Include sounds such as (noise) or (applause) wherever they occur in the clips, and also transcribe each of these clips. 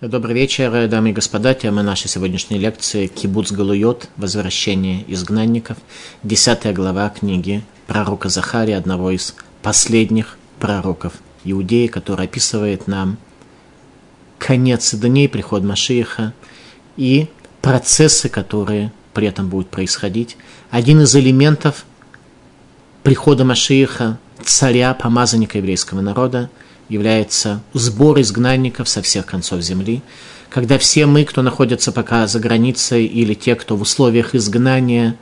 Добрый вечер, дамы и господа. Тема нашей сегодняшней лекции «Кибуц Галуйот. Возвращение изгнанников». Десятая глава книги пророка Захария, одного из последних пророков Иудеи, который описывает нам конец дней, приход Машииха и процессы, которые при этом будут происходить. Один из элементов прихода Машииха, царя, помазанника еврейского народа – является сбор изгнанников со всех концов земли, когда все мы, кто находится пока за границей, или те, кто в условиях изгнания,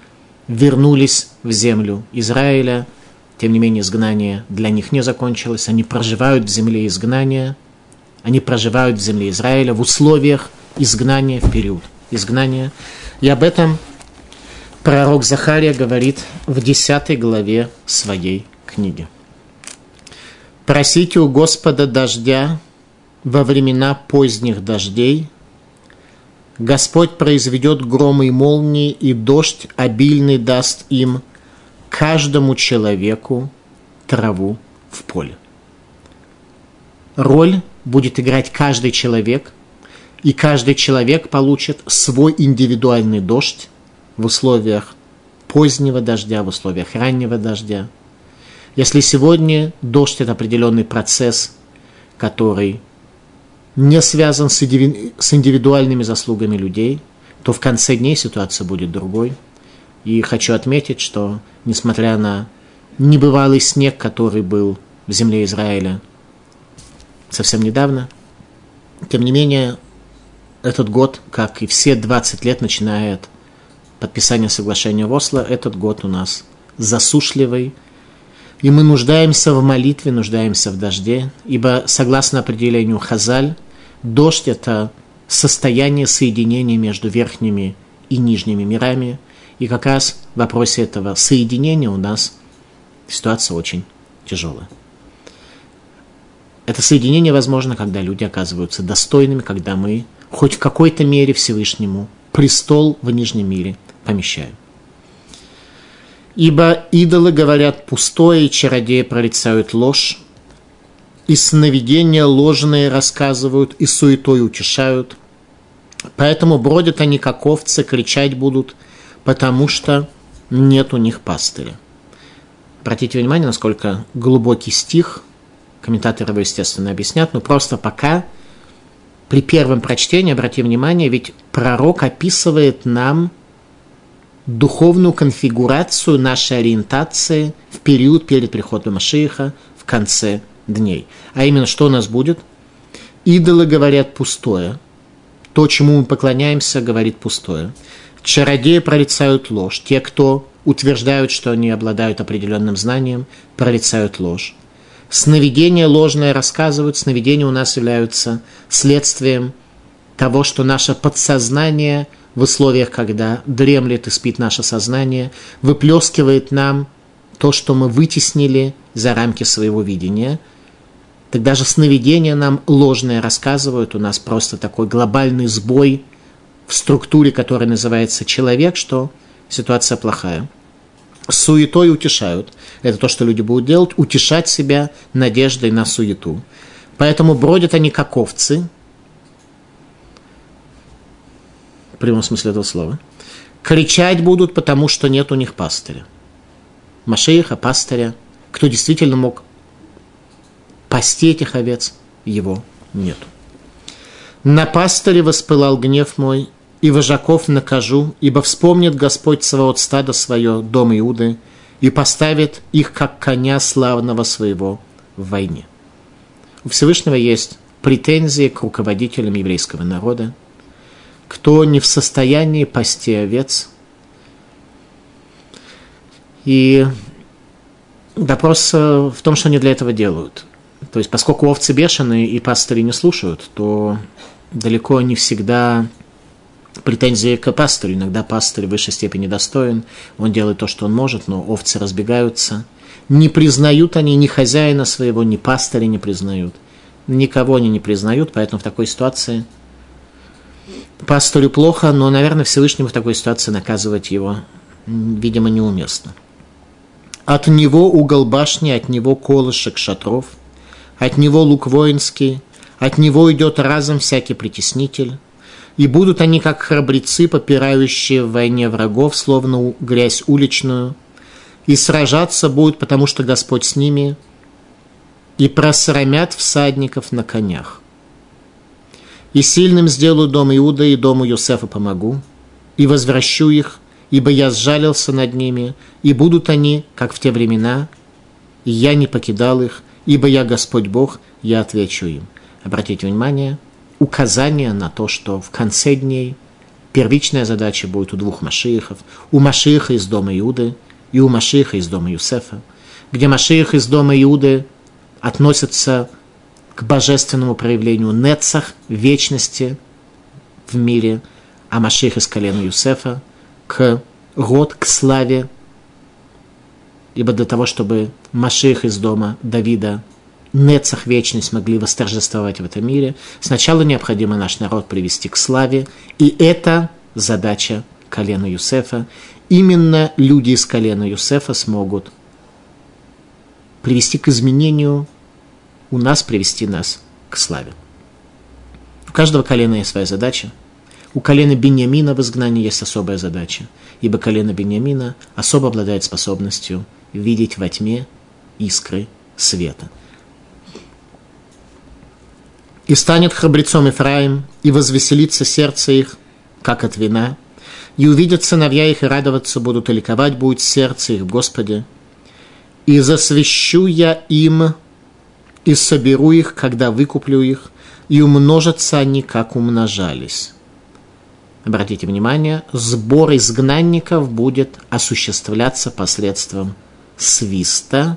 вернулись в землю Израиля, тем не менее изгнание для них не закончилось, они проживают в земле изгнания, они проживают в земле Израиля в условиях изгнания в период изгнания. И об этом пророк Захария говорит в 10 главе своей книги. Просите у Господа дождя во времена поздних дождей. Господь произведет громы и молнии, и дождь обильный даст им, каждому человеку траву в поле. Роль будет играть каждый человек, и каждый человек получит свой индивидуальный дождь в условиях позднего дождя, в условиях раннего дождя – если сегодня дождь – это определенный процесс, который не связан с индивидуальными заслугами людей, то в конце дней ситуация будет другой. И хочу отметить, что несмотря на небывалый снег, который был в земле Израиля совсем недавно, тем не менее, этот год, как и все 20 лет, начиная от подписания соглашения в Осло, этот год у нас засушливый – и мы нуждаемся в молитве, нуждаемся в дожде, ибо, согласно определению Хазаль, дождь – это состояние соединения между верхними и нижними мирами. И как раз в вопросе этого соединения у нас ситуация очень тяжелая. Это соединение возможно, когда люди оказываются достойными, когда мы хоть в какой-то мере Всевышнему престол в нижнем мире помещаем. Ибо идолы говорят пустое, и чародеи прорицают ложь, и сновидения ложные рассказывают, и суетой утешают. Поэтому бродят они, как овцы, кричать будут, потому что нет у них пастыря. Обратите внимание, насколько глубокий стих, комментаторы его, естественно, объяснят, но просто пока при первом прочтении, обратите внимание, ведь пророк описывает нам духовную конфигурацию нашей ориентации в период перед приходом Машииха в конце дней. А именно, что у нас будет? Идолы говорят пустое. То, чему мы поклоняемся, говорит пустое. Чародеи прорицают ложь. Те, кто утверждают, что они обладают определенным знанием, прорицают ложь. Сновидения ложные рассказывают. Сновидения у нас являются следствием того, что наше подсознание – в условиях, когда дремлет и спит наше сознание, выплескивает нам то, что мы вытеснили за рамки своего видения. Так даже сновидения нам ложные рассказывают, у нас просто такой глобальный сбой в структуре, которая называется человек, что ситуация плохая. Суетой утешают. Это то, что люди будут делать, утешать себя надеждой на суету. Поэтому бродят они как овцы, в прямом смысле этого слова, кричать будут, потому что нет у них пастыря. Машеиха, пастыря, кто действительно мог пасти этих овец, его нету. На пастыре воспылал гнев мой, и вожаков накажу, ибо вспомнит Господь Саваот стада свое, дом Иуды, и поставит их, как коня славного своего в войне. У Всевышнего есть претензии к руководителям еврейского народа, кто не в состоянии пасти овец. И вопрос в том, что они для этого делают. То есть, поскольку овцы бешеные и пастыри не слушают, то далеко не всегда претензии к пастырю. Иногда пастырь в высшей степени достоин, он делает то, что он может, но овцы разбегаются. Не признают они ни хозяина своего, ни пастыря не признают. Никого они не признают, поэтому в такой ситуации – пастору плохо, но, наверное, Всевышнему в такой ситуации наказывать его, видимо, неуместно. От него угол башни, от него колышек шатров, от него лук воинский, от него идет разом всякий притеснитель, и будут они, как храбрецы, попирающие в войне врагов, словно грязь уличную, и сражаться будут, потому что Господь с ними, и просрамят всадников на конях. И сильным сделаю дом Иуда, и дому Юсефа помогу, и возвращу их, ибо я сжалился над ними, и будут они, как в те времена, и я не покидал их, ибо я Господь Бог, я отвечу им. Обратите внимание – указание на то, что в конце дней первичная задача будет у двух Машиихов, у Машииха из дома Иуды и у Машииха из дома Юсефа, где Машиих из дома Иуды относится к божественному проявлению Нецах, вечности в мире, а Машиих из колена Юсефа к род, к славе, ибо для того, чтобы Машиих из дома Давида Нецах вечность могли восторжествовать в этом мире, сначала необходимо наш народ привести к славе, и это задача колена Юсефа. Именно люди из колена Юсефа смогут привести к изменению, у нас привести нас к славе. У каждого колена есть своя задача. У колена Беньямина в изгнании есть особая задача, ибо колено Беньямина особо обладает способностью видеть во тьме искры света. И станет храбрецом Ифраим, и возвеселится сердце их, как от вина, и увидят сыновья их, и радоваться будут, и ликовать будет сердце их в Господе. И засвящу я им, и соберу их, когда выкуплю их, и умножатся они, как умножались. Обратите внимание, сбор изгнанников будет осуществляться посредством свиста.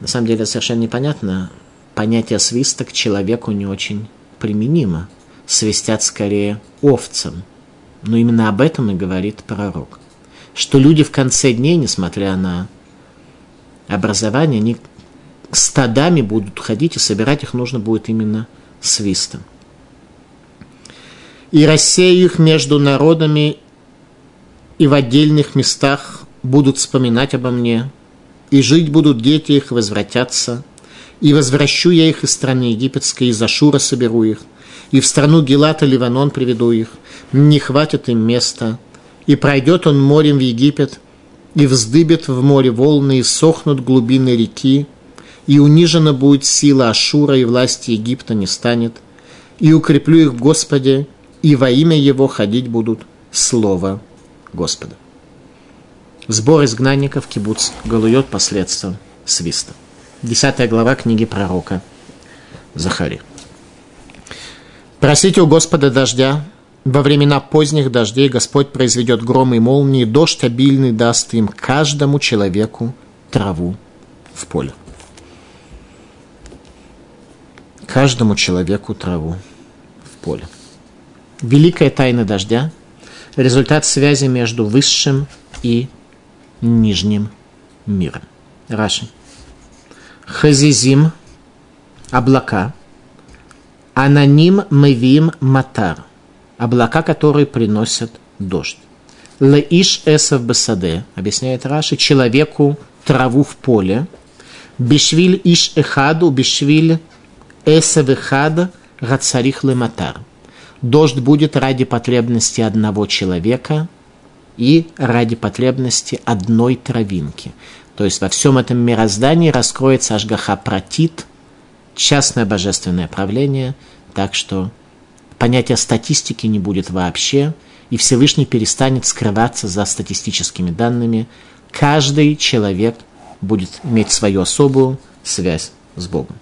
На самом деле совершенно непонятно, понятие свиста к человеку не очень применимо. Свистят скорее овцам. Но именно об этом и говорит пророк. Что люди в конце дней, несмотря на образование, стадами будут ходить, и собирать их нужно будет именно свистом. И рассею их между народами, и в отдельных местах будут вспоминать обо мне, и жить будут дети их, возвратятся – и возвращу я их из страны египетской, из Ашура соберу их, и в страну Гелата Ливанон приведу их, не хватит им места, и пройдет он морем в Египет, и вздыбит в море волны, и сохнут глубины реки, и унижена будет сила Ашура, и власти Египта не станет, и укреплю их в Господе, и во имя Его ходить будут Слово Господа. Сбор изгнанников кибуц Галует последствием свиста. 10 глава книги пророка Захари. Просите у Господа дождя, во времена поздних дождей Господь произведет громы и молнии, дождь обильный даст им каждому человеку траву в поле. Каждому человеку траву в поле. Великая тайна дождя – результат связи между высшим и нижним миром. Раши. Хазизим – облака. Ананим мевим матар – облака, которые приносят дождь. Лаиш эсов басаде, объясняет Раши, человеку траву в поле. Бишвиль иш эхаду, бишвиль эсов эхад, гацарих лематар. Дождь будет ради потребности одного человека и ради потребности одной травинки. То есть во всем этом мироздании раскроется Ашгаха Пратит, частное божественное правление, так что понятия статистики не будет вообще, и Всевышний перестанет скрываться за статистическими данными. Каждый человек будет иметь свою особую связь с Богом.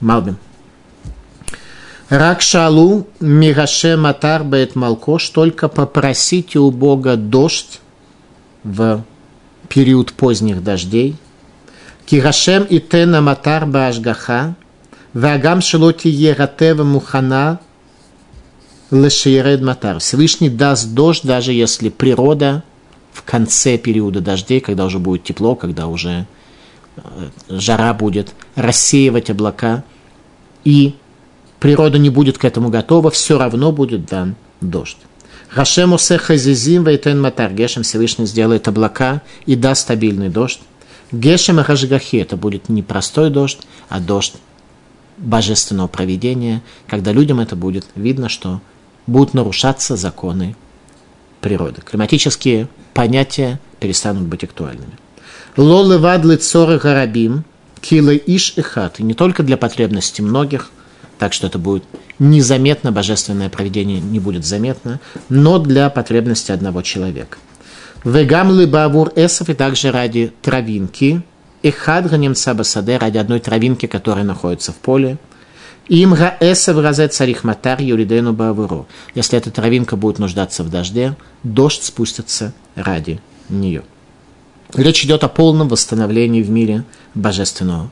Малбим. Ракшалу Мираше Матар Бет Малкош, только попросите у Бога дождь в период поздних дождей. Кирашем и тена матар баашгаха, вагам шелоти ератева мухана лешиеред матар. Всевышний даст дождь, даже если природа в конце периода дождей, когда уже будет тепло, когда уже э, жара будет рассеивать облака, и природа не будет к этому готова, все равно будет дан дождь. Хашем усе хазизим вейтен матар. Гешем Всевышний сделает облака и даст стабильный дождь. Гешем и это будет не простой дождь, а дождь божественного проведения, когда людям это будет видно, что будут нарушаться законы природы. Климатические понятия перестанут быть актуальными. Лолы вадлы цоры гарабим, килы иш и хат. И не только для потребностей многих, так что это будет незаметно, божественное проведение не будет заметно, но для потребности одного человека. Вегамлы бавур эсов и также ради травинки, эхад ганемца басаде, ради одной травинки, которая находится в поле, им эсов разет царих матар юридену бавуру. Если эта травинка будет нуждаться в дожде, дождь спустится ради нее. Речь идет о полном восстановлении в мире божественного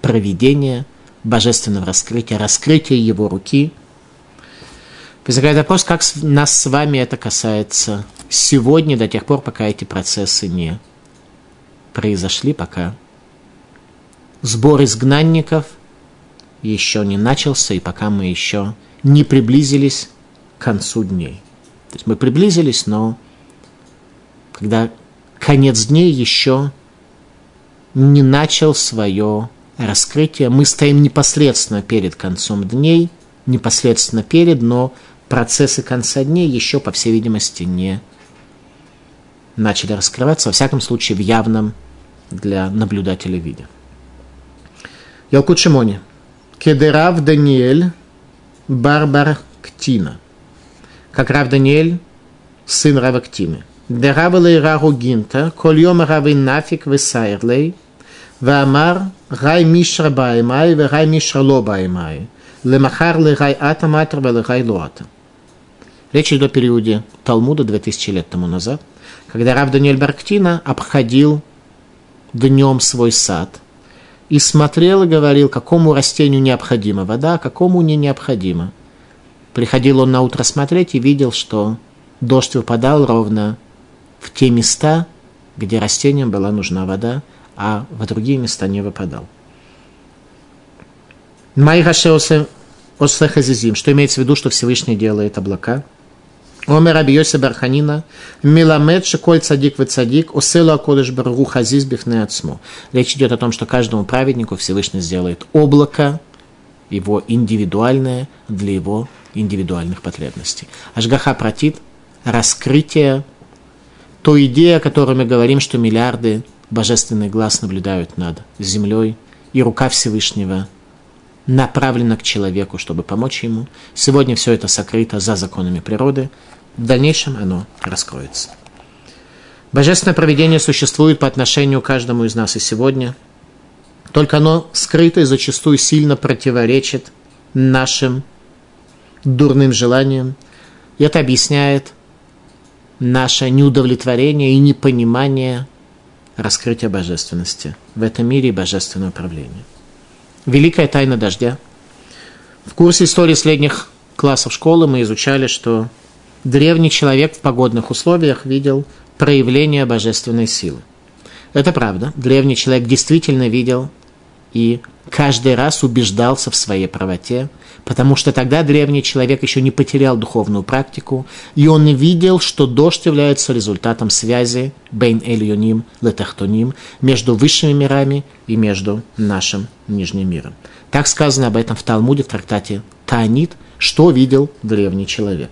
проведения, божественного раскрытия, раскрытия его руки. Возникает вопрос, как нас с вами это касается сегодня, до тех пор, пока эти процессы не произошли, пока сбор изгнанников еще не начался, и пока мы еще не приблизились к концу дней. То есть мы приблизились, но когда конец дней еще не начал свое раскрытие. Мы стоим непосредственно перед концом дней, непосредственно перед, но процессы конца дней еще, по всей видимости, не начали раскрываться, во всяком случае, в явном для наблюдателя виде. Ялкут Шимони. Кедерав Даниэль Барбар Ктина. Как Рав Даниэль, сын Рава Ктины. Деравелей Рагу Гинта, Кольем Равы Нафик Весайрлей, ואמר, גיא מישרא באימאי וגיא מישרא לא באימאי. למחר לגיא ата матер ולגיא לא ата. Речь идет о периоде Талмуда 2000 лет тому назад, когда Рав Даниэль Барктина обходил днем свой сад и смотрел и говорил, какому растению необходима вода, а какому не необходима. Приходил он на утро смотреть и видел, что дождь выпадал ровно в те места, где растениям была нужна вода, а в другие места не выпадал. Майхашеосе Осехазизим, что имеется в виду, что Всевышний делает облака. Омер Абиосе Барханина, Миламед Шиколь Цадик в Цадик, Оселу Акодыш Баргу Хазиз Бифне Ацму. Речь идет о том, что каждому праведнику Всевышний сделает облако, его индивидуальное, для его индивидуальных потребностей. Ашгаха протит раскрытие той идеи, о которой мы говорим, что миллиарды божественный глаз наблюдают над землей, и рука Всевышнего направлена к человеку, чтобы помочь ему. Сегодня все это сокрыто за законами природы, в дальнейшем оно раскроется. Божественное проведение существует по отношению к каждому из нас и сегодня, только оно скрыто и зачастую сильно противоречит нашим дурным желаниям. И это объясняет наше неудовлетворение и непонимание раскрытия божественности в этом мире и божественное управление. Великая тайна дождя. В курсе истории средних классов школы мы изучали, что древний человек в погодных условиях видел проявление божественной силы. Это правда. Древний человек действительно видел и каждый раз убеждался в своей правоте, потому что тогда древний человек еще не потерял духовную практику, и он видел, что дождь является результатом связи бейн эльюним летахтоним между высшими мирами и между нашим нижним миром. Так сказано об этом в Талмуде, в трактате Таанит, что видел древний человек.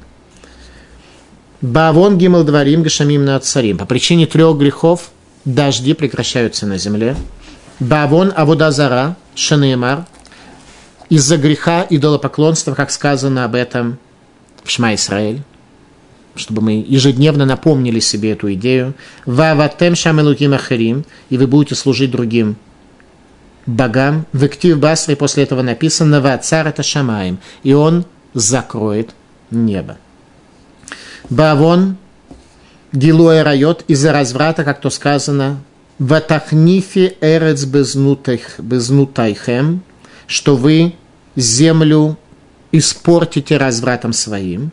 Бавон гимал дворим гашамим на царим. По причине трех грехов дожди прекращаются на земле. Бавон аводазара шанеймар из-за греха идолопоклонства, как сказано об этом в Шма Исраэль, чтобы мы ежедневно напомнили себе эту идею. Ваватем шамелуким ахарим, и вы будете служить другим богам. В Иктив Басре после этого написано Вацар это Шамаем, и он закроет небо. Бавон Гилуэ райот из-за разврата, как то сказано, Ватахнифи эрец безнутайхем, что вы землю испортите развратом своим.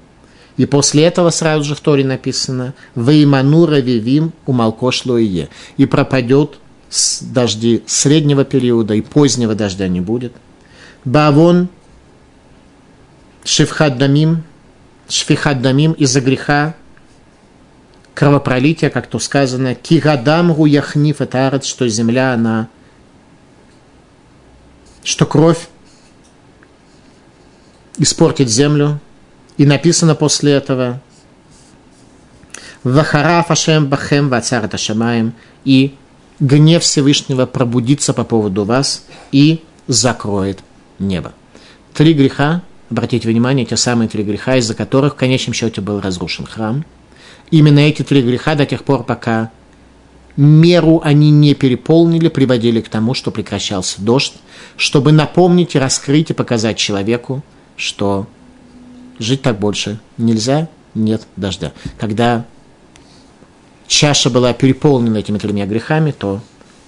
И после этого сразу же в Торе написано «Вейманура вивим умалкош лоие» и пропадет дожди среднего периода и позднего дождя не будет. Бавон шифхаддамим, шфихаддамим из-за греха кровопролития, как то сказано, кигадам гуяхниф это что земля, она, что кровь испортить землю. И написано после этого «Вахараф Ашем Бахем Вацар Шамаем» и гнев Всевышнего пробудится по поводу вас и закроет небо. Три греха, обратите внимание, те самые три греха, из-за которых в конечном счете был разрушен храм. Именно эти три греха до тех пор, пока меру они не переполнили, приводили к тому, что прекращался дождь, чтобы напомнить раскрыть и показать человеку, что жить так больше нельзя, нет дождя. Когда чаша была переполнена этими тремя грехами, то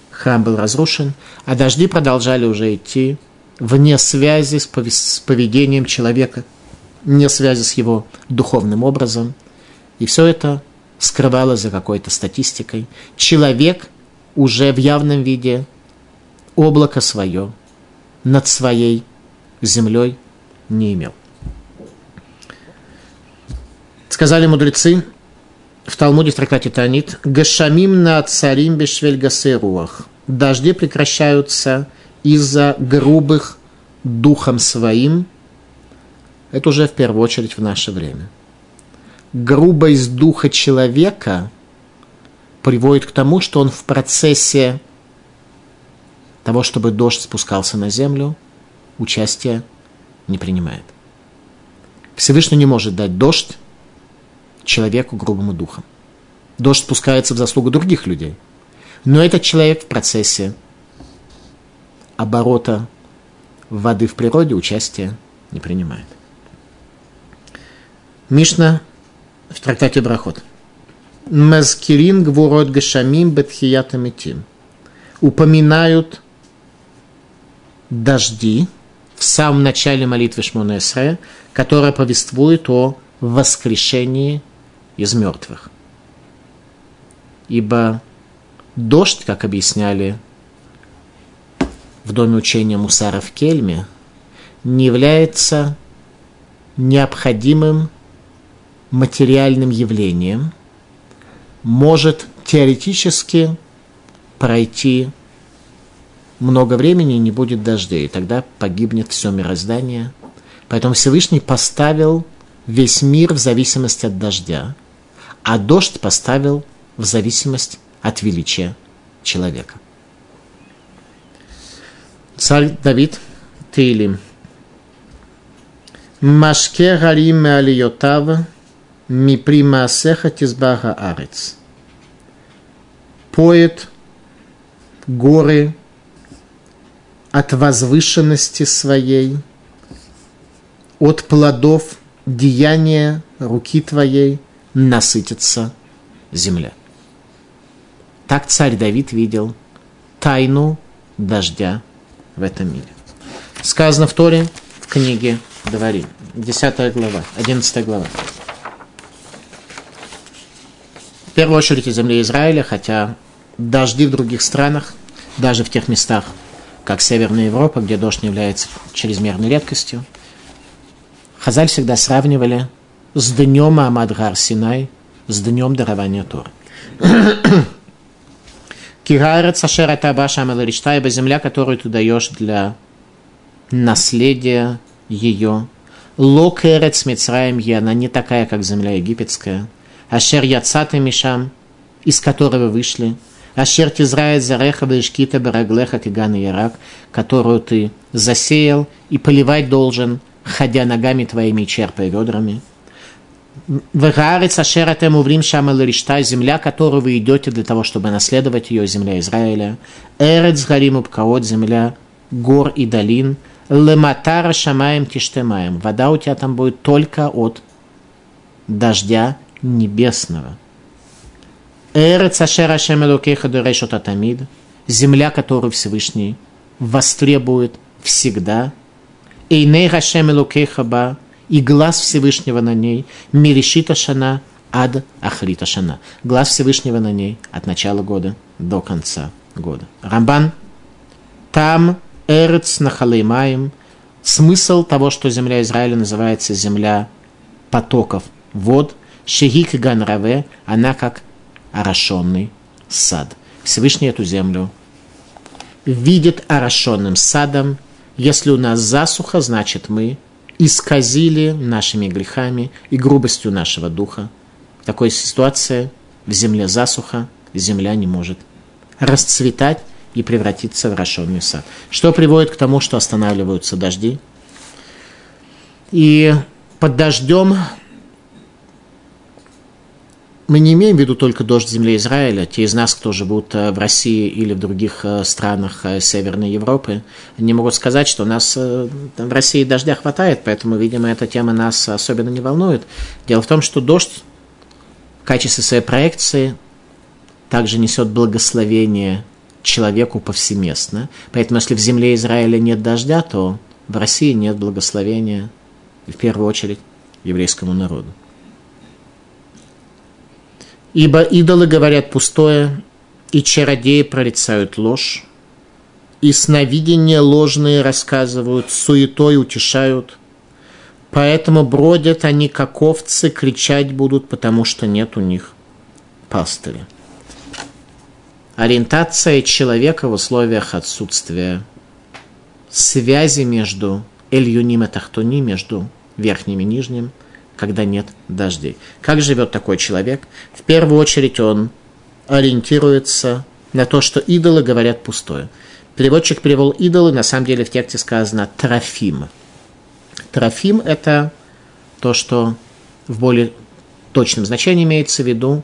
храм был разрушен, а дожди продолжали уже идти вне связи с поведением человека, вне связи с его духовным образом. И все это скрывалось за какой-то статистикой. Человек уже в явном виде облако свое над своей землей не имел. Сказали мудрецы в Талмуде в трактате Танит, «Гашамим на царим бешвель руах». Дожди прекращаются из-за грубых духом своим. Это уже в первую очередь в наше время. Грубость духа человека приводит к тому, что он в процессе того, чтобы дождь спускался на землю, участия не принимает. Всевышний не может дать дождь человеку грубому духом. Дождь спускается в заслугу других людей. Но этот человек в процессе оборота воды в природе участия не принимает. Мишна в трактате Брахот. Мазкирин гворот гашамим бетхиятамитим. Упоминают дожди в самом начале молитвы Шмонесре, которая повествует о воскрешении из мертвых. Ибо дождь, как объясняли в доме учения Мусара в Кельме, не является необходимым материальным явлением, может теоретически пройти много времени не будет дождей, и тогда погибнет все мироздание. Поэтому Всевышний поставил весь мир в зависимости от дождя, а дождь поставил в зависимость от величия человека. Царь Давид, Тейлим. Машке гарим алиотав мипри маасеха тизбаха арец. Поет горы от возвышенности своей, от плодов деяния руки твоей насытится земля. Так царь Давид видел тайну дождя в этом мире. Сказано в Торе, в книге Дворим, 10 глава, 11 глава. В первую очередь из земли Израиля, хотя дожди в других странах, даже в тех местах, как Северная Европа, где дождь не является чрезмерной редкостью, Хазаль всегда сравнивали с днем Амадгар Синай, с днем дарования Торы. (coughs) Кирайрат Сашера Табаша Амаларичта, ибо земля, которую ты даешь для наследия ее. Локерец Мицраем она не такая, как земля египетская. Ашер Яцаты Мишам, из которого вышли. Ашер Тизрает Зареха Бешкита Бараглеха Киган Ярак, которую ты засеял и поливать должен, ходя ногами твоими и черпая ведрами. Вегарец Ашер Атем Уврим Шама Ларишта, земля, которую вы идете для того, чтобы наследовать ее, земля Израиля. Эрец Гарим Упкаот, земля гор и долин. Лематара Шамаем Тиштемаем. Вода у тебя там будет только от дождя небесного. Эрец Ашер Ашем Элокеха Дурешот Атамид. Земля, которую Всевышний востребует всегда. Эйней Хашем Элокеха Ба и глаз Всевышнего на ней, Миришита Шана ад Ахрита Шана. Глаз Всевышнего на ней от начала года до конца года. Рамбан, там Эрец Нахалеймаем, смысл того, что земля Израиля называется земля потоков вод, Шехик Ганраве, она как орошенный сад. Всевышний эту землю видит орошенным садом. Если у нас засуха, значит мы исказили нашими грехами и грубостью нашего духа. В такой ситуации в земле засуха, земля не может расцветать и превратиться в рашенный сад. Что приводит к тому, что останавливаются дожди. И под дождем мы не имеем в виду только дождь земли Израиля. Те из нас, кто живут э, в России или в других э, странах э, Северной Европы, не могут сказать, что у нас в России дождя хватает, поэтому, видимо, эта тема нас особенно не волнует. Дело в том, что дождь в качестве своей проекции также несет благословение человеку повсеместно. Поэтому, если в земле Израиля нет дождя, то в России нет благословения, в первую очередь, еврейскому народу. Ибо идолы говорят пустое, и чародеи прорицают ложь, и сновидения ложные рассказывают, суетой утешают. Поэтому бродят они, как овцы, кричать будут, потому что нет у них пастыря. Ориентация человека в условиях отсутствия связи между Эльюним и Тахтуни, между верхним и нижним – когда нет дождей. Как живет такой человек? В первую очередь он ориентируется на то, что идолы говорят пустое. Переводчик перевел идолы, на самом деле в тексте сказано трофим. Трофим – это то, что в более точном значении имеется в виду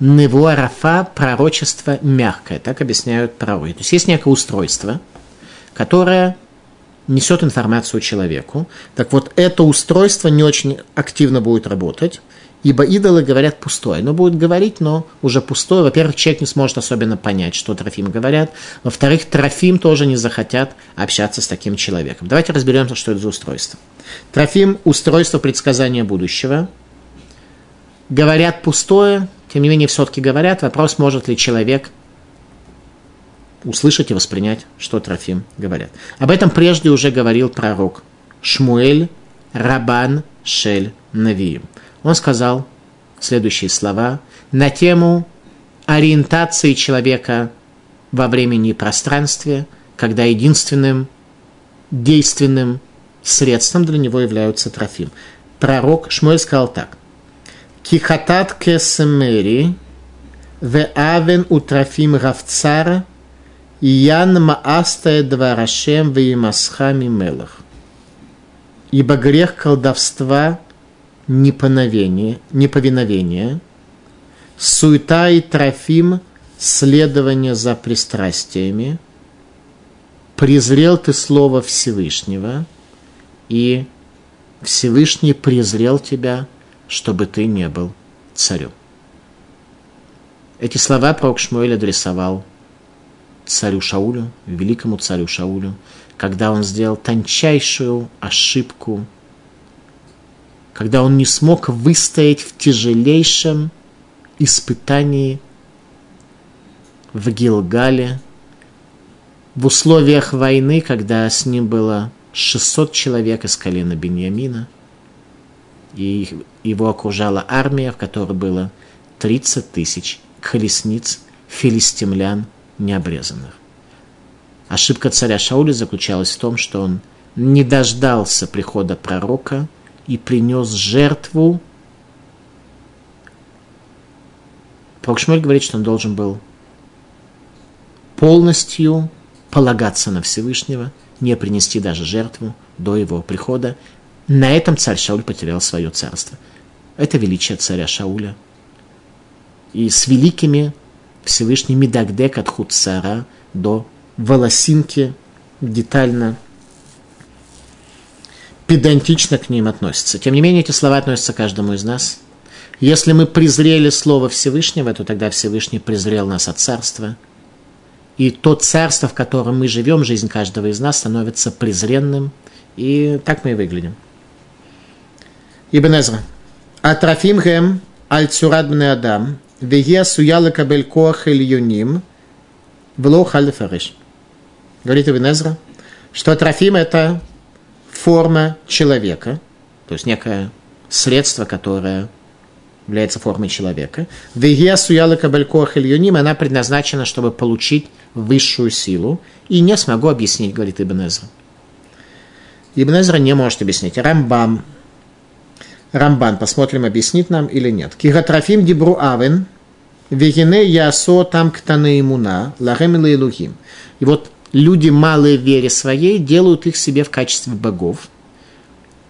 невуарафа, пророчество мягкое, так объясняют пророки. То есть есть некое устройство, которое несет информацию человеку. Так вот, это устройство не очень активно будет работать, ибо идолы говорят пустое. Но будет говорить, но уже пустое. Во-первых, человек не сможет особенно понять, что Трофим говорят. Во-вторых, Трофим тоже не захотят общаться с таким человеком. Давайте разберемся, что это за устройство. Трофим – устройство предсказания будущего. Говорят пустое, тем не менее, все-таки говорят. Вопрос, может ли человек – услышать и воспринять, что Трофим говорят. Об этом прежде уже говорил пророк Шмуэль Рабан Шель Навиим. Он сказал следующие слова на тему ориентации человека во времени и пространстве, когда единственным действенным средством для него являются трофим. Пророк Шмуэль сказал так. Кихатат кесемери ве авен у трофим равцара – Ян маастая дварашем веимасхами мелах. Ибо грех колдовства неповиновение, неповиновение, суета и трофим следование за пристрастиями, презрел ты слово Всевышнего, и Всевышний презрел тебя, чтобы ты не был царем. Эти слова пророк Шмуэль адресовал царю Шаулю, великому царю Шаулю, когда он сделал тончайшую ошибку, когда он не смог выстоять в тяжелейшем испытании в Гилгале, в условиях войны, когда с ним было 600 человек из колена Беньямина, и его окружала армия, в которой было 30 тысяч колесниц филистимлян – необрезанных. Ошибка царя Шауля заключалась в том, что он не дождался прихода пророка и принес жертву. Пророк Шмель говорит, что он должен был полностью полагаться на Всевышнего, не принести даже жертву до его прихода. На этом царь Шауль потерял свое царство. Это величие царя Шауля. И с великими Всевышний Мидагдек от Хуцара до волосинки детально, педантично к ним относится. Тем не менее, эти слова относятся к каждому из нас. Если мы презрели Слово Всевышнего, то тогда Всевышний презрел нас от царства. И то царство, в котором мы живем, жизнь каждого из нас становится презренным. И так мы и выглядим. Ибн Эзра. Атрафим гем аль цурад адам – Веге вло халифариш. Говорит Ибн что трофим – это форма человека, то есть некое средство, которое является формой человека. Веге асуя лекабель коах ильюним, она предназначена, чтобы получить высшую силу. И не смогу объяснить, говорит Ибн Эзра. Ибн Эзра не может объяснить. Рамбам. Рамбан, посмотрим, объяснит нам или нет. Кигатрафим дибру авен, вегене ясо там ктаны имуна, лахем. И вот люди малые в вере своей делают их себе в качестве богов.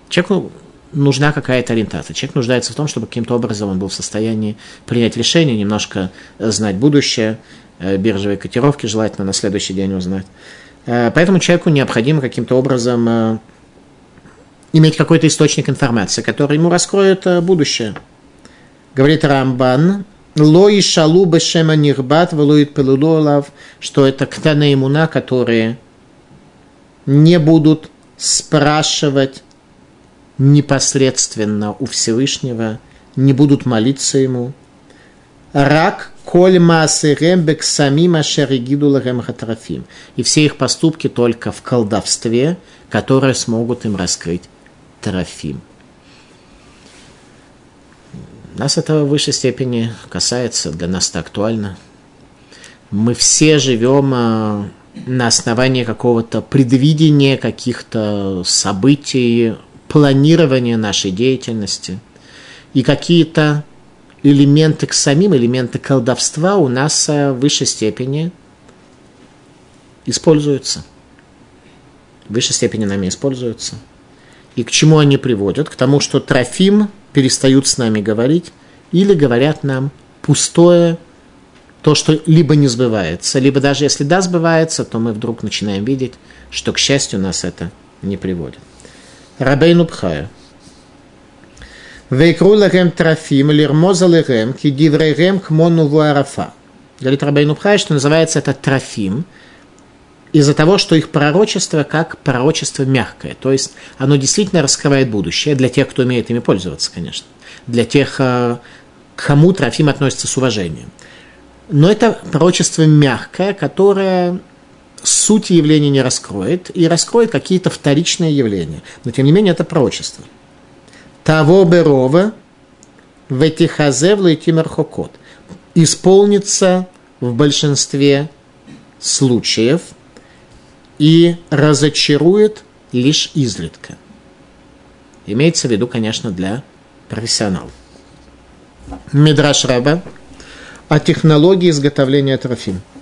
Человеку нужна какая-то ориентация. Человек нуждается в том, чтобы каким-то образом он был в состоянии принять решение, немножко знать будущее, э, биржевые котировки желательно на следующий день узнать. Э, поэтому человеку необходимо каким-то образом э, иметь какой-то источник информации, который ему раскроет будущее. Говорит Рамбан, Лои шалу бешема нирбат велуит пелулолав, что это ктана имуна, которые не будут спрашивать непосредственно у Всевышнего, не будут молиться ему. Рак коль маасерем самим ашеригиду хатрафим. И все их поступки только в колдовстве, которые смогут им раскрыть трофим. Нас это в высшей степени касается, для нас это актуально. Мы все живем а, на основании какого-то предвидения каких-то событий, планирования нашей деятельности. И какие-то элементы к самим, элементы колдовства у нас в высшей степени используются. В высшей степени нами используются. И к чему они приводят? К тому, что Трофим перестают с нами говорить или говорят нам пустое, то, что либо не сбывается, либо даже если да, сбывается, то мы вдруг начинаем видеть, что, к счастью, нас это не приводит. Рабейну Пхая. Вейкру лахем трофим, лирмоза лахем, ки диврейхем хмону вуарафа. Говорит Рабейну Пхая, что называется это трофим, из-за того, что их пророчество как пророчество мягкое. То есть оно действительно раскрывает будущее для тех, кто умеет ими пользоваться, конечно. Для тех, э, к кому Трофим относится с уважением. Но это пророчество мягкое, которое суть явления не раскроет и раскроет какие-то вторичные явления. Но тем не менее это пророчество. Того берова ветихазев лейтимерхокот. Исполнится в большинстве случаев и разочарует лишь изредка. Имеется в виду, конечно, для профессионалов. Мидраш Раба о технологии изготовления трофим –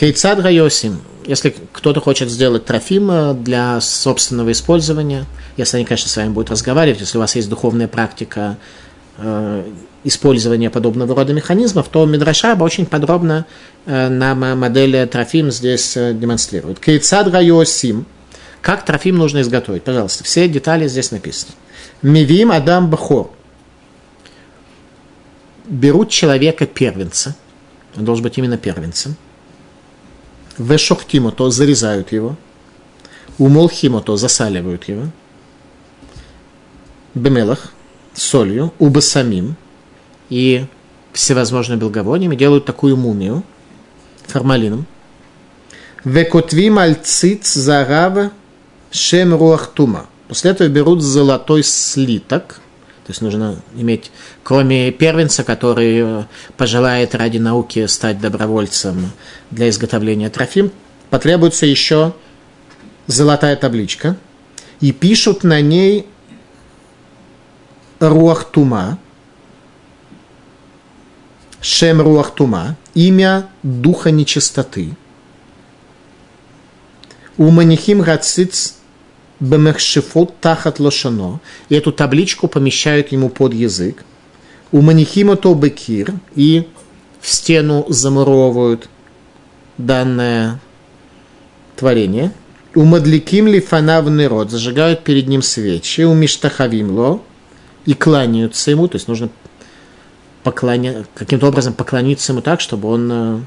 Кейцад Гайосим, если кто-то хочет сделать трофим для собственного использования, если они, конечно, с вами будут разговаривать, если у вас есть духовная практика э, использования подобного рода механизмов, то Мидрашаба очень подробно э, на модели трофим здесь э, демонстрирует. Кейцад Гайосим, как трофим нужно изготовить? Пожалуйста, все детали здесь написаны. Мивим Адам Бахор. Берут человека первенца, он должен быть именно первенцем – Вешохтимо, то зарезают его. Умолхимо, то засаливают его. Бемелах, солью, убасамим и всевозможными благовониями делают такую мумию формалином. Векотвим альциц зарава шем руахтума. После этого берут золотой слиток – то есть нужно иметь, кроме первенца, который э, пожелает ради науки стать добровольцем для изготовления трофим, потребуется еще золотая табличка. И пишут на ней Руахтума, Шем Руахтума, имя духа нечистоты. У Манихим Гациц бемехшифот тахат лошано, и эту табличку помещают ему под язык. У манихимото бекир, и в стену замуровывают данное творение. У мадликим ли фанавный рот, зажигают перед ним свечи, у миштахавимло, и кланяются ему, то есть нужно поклоня... каким-то образом поклониться ему так, чтобы он э,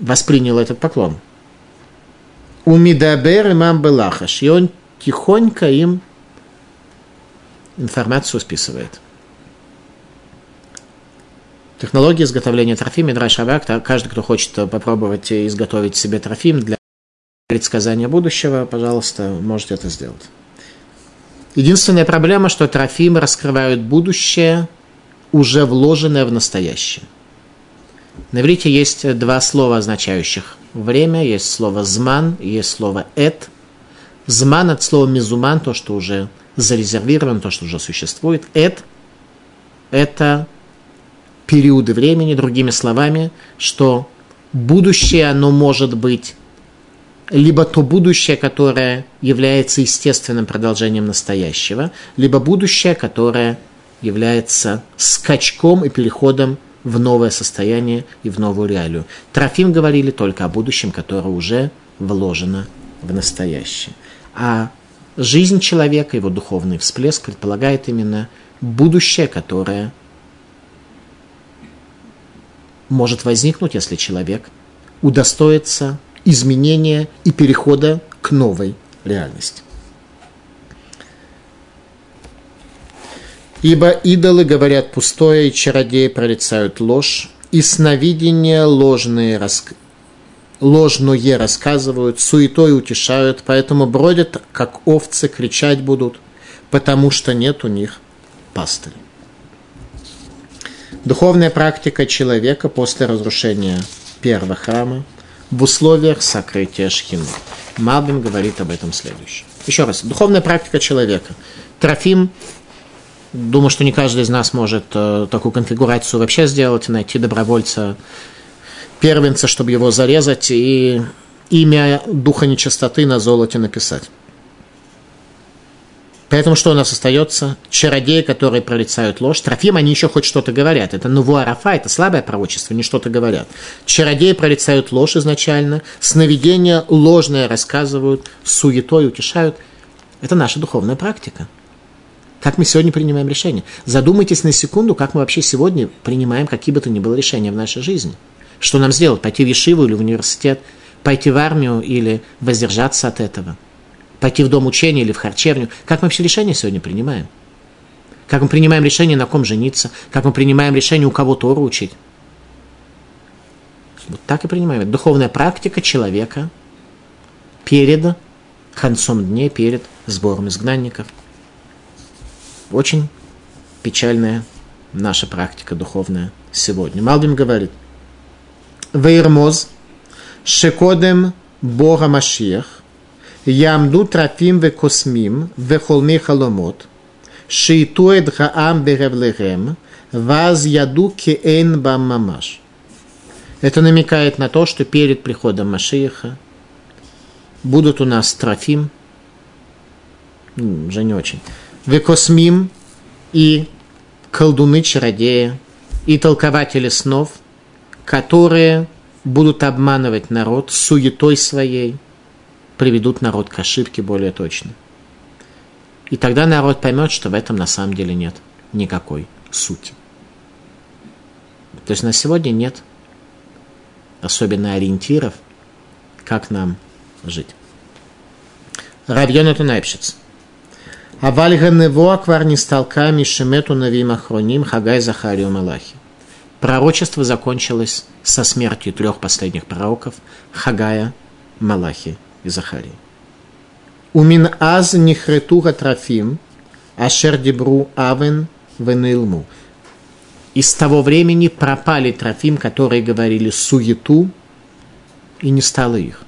воспринял этот поклон – у Мидабер имам Белахаш. И он тихонько им информацию списывает. Технология изготовления трофим Мидраш Абак, каждый, кто хочет попробовать изготовить себе трофим для предсказания будущего, пожалуйста, можете это сделать. Единственная проблема, что трофимы раскрывают будущее, уже вложенное в настоящее. На иврите есть два слова, означающих время, есть слово «зман», есть слово «эт». Зман от слова мизуман, то, что уже зарезервировано, то, что уже существует. Это, это периоды времени, другими словами, что будущее, оно может быть либо то будущее, которое является естественным продолжением настоящего, либо будущее, которое является скачком и переходом в новое состояние и в новую реалию. Трофим говорили только о будущем, которое уже вложено в настоящее. А жизнь человека, его духовный всплеск предполагает именно будущее, которое может возникнуть, если человек удостоится изменения и перехода к новой реальности. Ибо идолы говорят пустое, и чародеи прорицают ложь, и сновидения ложные раск... ложное рассказывают, суетой утешают, поэтому бродят, как овцы, кричать будут, потому что нет у них пастыря. Духовная практика человека после разрушения первого храма в условиях сокрытия шхины. Малбим говорит об этом следующее. Еще раз, духовная практика человека. Трофим Думаю, что не каждый из нас может э, такую конфигурацию вообще сделать, найти добровольца, первенца, чтобы его зарезать, и имя духа нечистоты на золоте написать. Поэтому что у нас остается? Чародеи, которые прорицают ложь. Трофим, они еще хоть что-то говорят. Это нувуарафа, это слабое пророчество, они что-то говорят. Чародеи прорицают ложь изначально, сновидения ложное рассказывают, суетой утешают. Это наша духовная практика. Как мы сегодня принимаем решения? Задумайтесь на секунду, как мы вообще сегодня принимаем какие бы то ни было решения в нашей жизни. Что нам сделать? Пойти в Ешиву или в университет? Пойти в армию или воздержаться от этого? Пойти в дом учения или в харчевню? Как мы вообще решения сегодня принимаем? Как мы принимаем решение, на ком жениться? Как мы принимаем решение, у кого Тору учить? Вот так и принимаем. Духовная практика человека перед концом дней, перед сбором изгнанников – очень печальная наша практика духовная сегодня. Малбим говорит, Вейрмоз, Шекодем Бога Машиях, Ямду Трафим Векосмим, Вехолме Халомот, Шейту Эд Хаам Беревлехем, Ваз Яду Кеэн Бам Мамаш. Это намекает на то, что перед приходом Машииха будут у нас Трофим, уже не очень, векосмим и колдуны-чародеи, и толкователи снов, которые будут обманывать народ суетой своей, приведут народ к ошибке более точно. И тогда народ поймет, что в этом на самом деле нет никакой сути. То есть на сегодня нет особенно ориентиров, как нам жить. Равьон это Найпшиц – а вальганево аквар не столками шемету навим ахроним хагай захарию малахи. Пророчество закончилось со смертью трех последних пророков Хагая, Малахи и Захарии. Умин аз нихретуга трофим, ашер дебру авен венилму. И с того времени пропали трофим, которые говорили суету, и не стало их.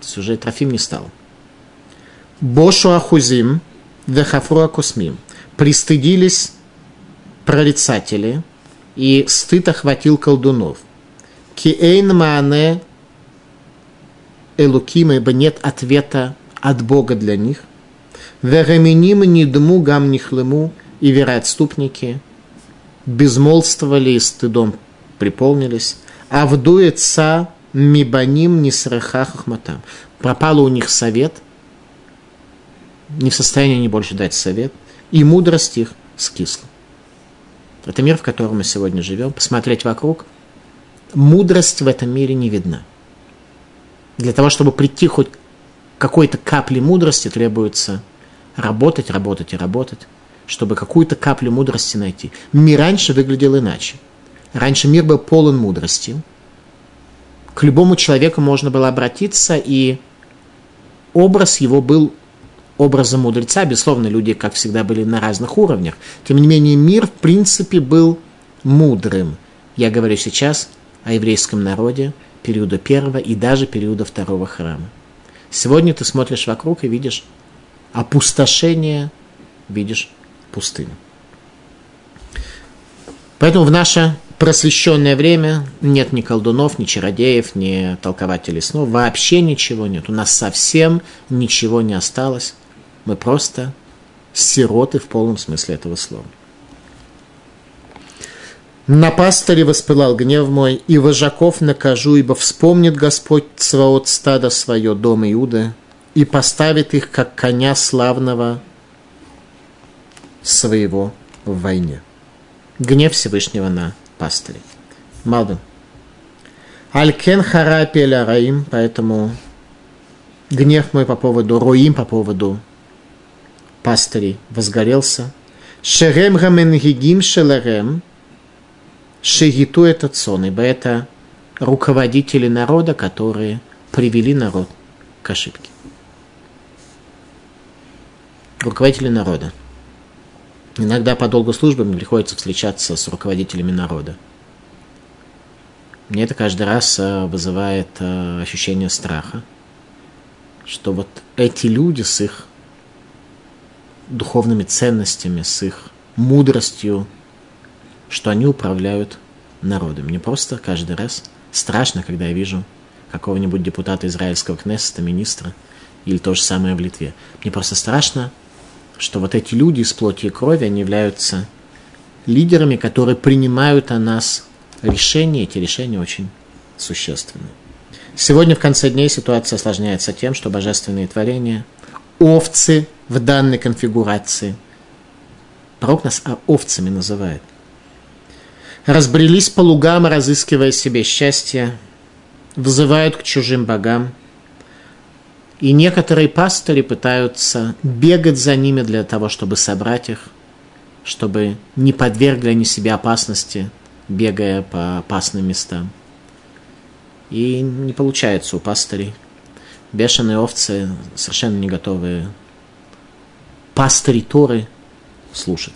То уже трофим не стало. Бошу Ахузим, Вехафру Акусмим. Пристыдились прорицатели, и стыд охватил колдунов. Киэйн Маане Элуким, ибо нет ответа от Бога для них. Вераминим нидму гам нихлему, и вероотступники безмолвствовали и стыдом приполнились. А вдуется мибаним нисраха хахматам. Пропал у них совет – не в состоянии они больше дать совет, и мудрость их скисла. Это мир, в котором мы сегодня живем. Посмотреть вокруг, мудрость в этом мире не видна. Для того, чтобы прийти хоть какой-то капли мудрости, требуется работать, работать и работать, чтобы какую-то каплю мудрости найти. Мир раньше выглядел иначе. Раньше мир был полон мудрости. К любому человеку можно было обратиться, и образ его был образа мудреца. Безусловно, люди, как всегда, были на разных уровнях. Тем не менее, мир, в принципе, был мудрым. Я говорю сейчас о еврейском народе периода первого и даже периода второго храма. Сегодня ты смотришь вокруг и видишь опустошение, видишь пустыню. Поэтому в наше просвещенное время нет ни колдунов, ни чародеев, ни толкователей снов, вообще ничего нет. У нас совсем ничего не осталось. Мы просто сироты в полном смысле этого слова. На пастыре воспылал гнев мой, и вожаков накажу, ибо вспомнит Господь Цваот стада свое, дом Иуда, и поставит их, как коня славного своего в войне. Гнев Всевышнего на пастырей. Малден. Алькен харапеля раим, поэтому гнев мой по поводу руим, по поводу пастырей возгорелся. Шерем гигим шелерем, шегиту этот сон, ибо это руководители народа, которые привели народ к ошибке. Руководители народа. Иногда по долгу службы мне приходится встречаться с руководителями народа. Мне это каждый раз э, вызывает э, ощущение страха, что вот эти люди с их духовными ценностями, с их мудростью, что они управляют народом. Мне просто каждый раз страшно, когда я вижу какого-нибудь депутата израильского Кнессета, министра, или то же самое в Литве. Мне просто страшно, что вот эти люди из плоти и крови, они являются лидерами, которые принимают о нас решения, эти решения очень существенны. Сегодня в конце дней ситуация осложняется тем, что божественные творения, овцы в данной конфигурации, пророк нас овцами называет, разбрелись по лугам, разыскивая себе счастье, взывают к чужим богам. И некоторые пастыри пытаются бегать за ними для того, чтобы собрать их, чтобы не подвергли они себе опасности, бегая по опасным местам. И не получается у пастырей. Бешеные овцы совершенно не готовы пастыри Торы слушать.